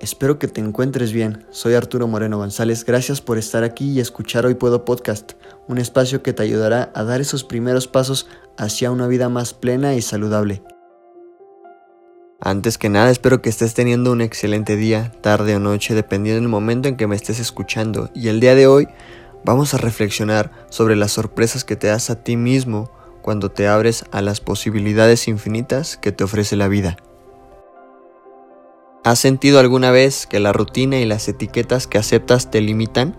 espero que te encuentres bien. Soy Arturo Moreno González, gracias por estar aquí y escuchar Hoy Puedo Podcast, un espacio que te ayudará a dar esos primeros pasos hacia una vida más plena y saludable. Antes que nada, espero que estés teniendo un excelente día, tarde o noche, dependiendo del momento en que me estés escuchando. Y el día de hoy vamos a reflexionar sobre las sorpresas que te das a ti mismo cuando te abres a las posibilidades infinitas que te ofrece la vida. ¿Has sentido alguna vez que la rutina y las etiquetas que aceptas te limitan?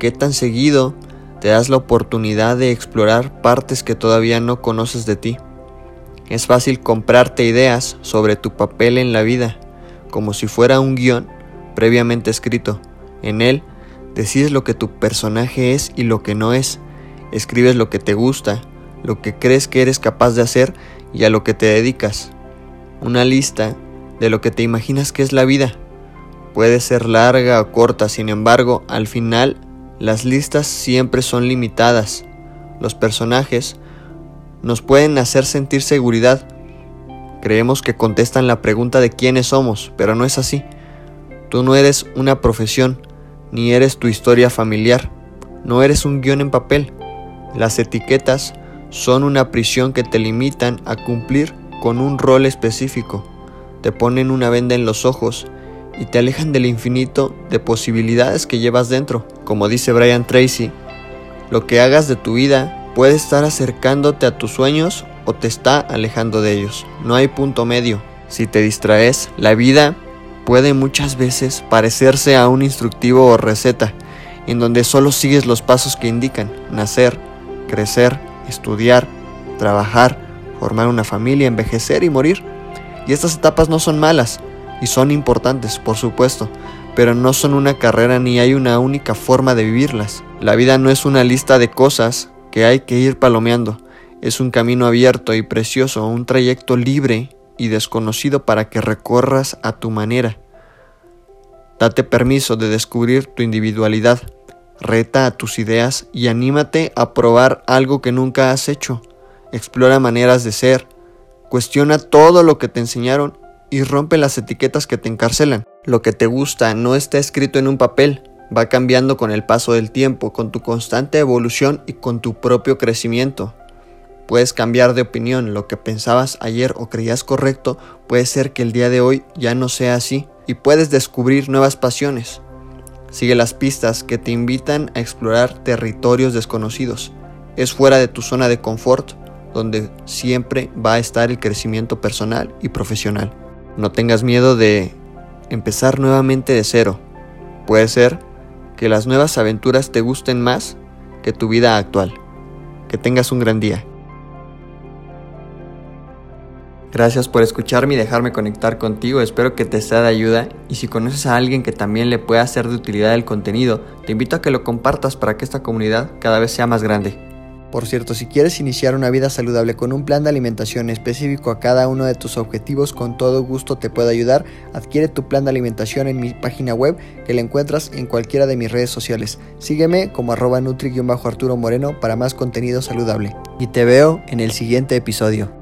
¿Qué tan seguido te das la oportunidad de explorar partes que todavía no conoces de ti? Es fácil comprarte ideas sobre tu papel en la vida, como si fuera un guion previamente escrito. En él, decides lo que tu personaje es y lo que no es. Escribes lo que te gusta, lo que crees que eres capaz de hacer y a lo que te dedicas. Una lista de lo que te imaginas que es la vida. Puede ser larga o corta, sin embargo, al final las listas siempre son limitadas. Los personajes nos pueden hacer sentir seguridad. Creemos que contestan la pregunta de quiénes somos, pero no es así. Tú no eres una profesión, ni eres tu historia familiar, no eres un guion en papel. Las etiquetas son una prisión que te limitan a cumplir con un rol específico te ponen una venda en los ojos y te alejan del infinito de posibilidades que llevas dentro. Como dice Brian Tracy, lo que hagas de tu vida puede estar acercándote a tus sueños o te está alejando de ellos. No hay punto medio. Si te distraes, la vida puede muchas veces parecerse a un instructivo o receta, en donde solo sigues los pasos que indican nacer, crecer, estudiar, trabajar, formar una familia, envejecer y morir. Y estas etapas no son malas y son importantes, por supuesto, pero no son una carrera ni hay una única forma de vivirlas. La vida no es una lista de cosas que hay que ir palomeando, es un camino abierto y precioso, un trayecto libre y desconocido para que recorras a tu manera. Date permiso de descubrir tu individualidad, reta a tus ideas y anímate a probar algo que nunca has hecho. Explora maneras de ser, Cuestiona todo lo que te enseñaron y rompe las etiquetas que te encarcelan. Lo que te gusta no está escrito en un papel, va cambiando con el paso del tiempo, con tu constante evolución y con tu propio crecimiento. Puedes cambiar de opinión, lo que pensabas ayer o creías correcto puede ser que el día de hoy ya no sea así y puedes descubrir nuevas pasiones. Sigue las pistas que te invitan a explorar territorios desconocidos. Es fuera de tu zona de confort donde siempre va a estar el crecimiento personal y profesional. No tengas miedo de empezar nuevamente de cero. Puede ser que las nuevas aventuras te gusten más que tu vida actual. Que tengas un gran día. Gracias por escucharme y dejarme conectar contigo. Espero que te sea de ayuda. Y si conoces a alguien que también le pueda ser de utilidad el contenido, te invito a que lo compartas para que esta comunidad cada vez sea más grande. Por cierto, si quieres iniciar una vida saludable con un plan de alimentación específico a cada uno de tus objetivos, con todo gusto te puedo ayudar. Adquiere tu plan de alimentación en mi página web que la encuentras en cualquiera de mis redes sociales. Sígueme como arroba nutri-arturo moreno para más contenido saludable. Y te veo en el siguiente episodio.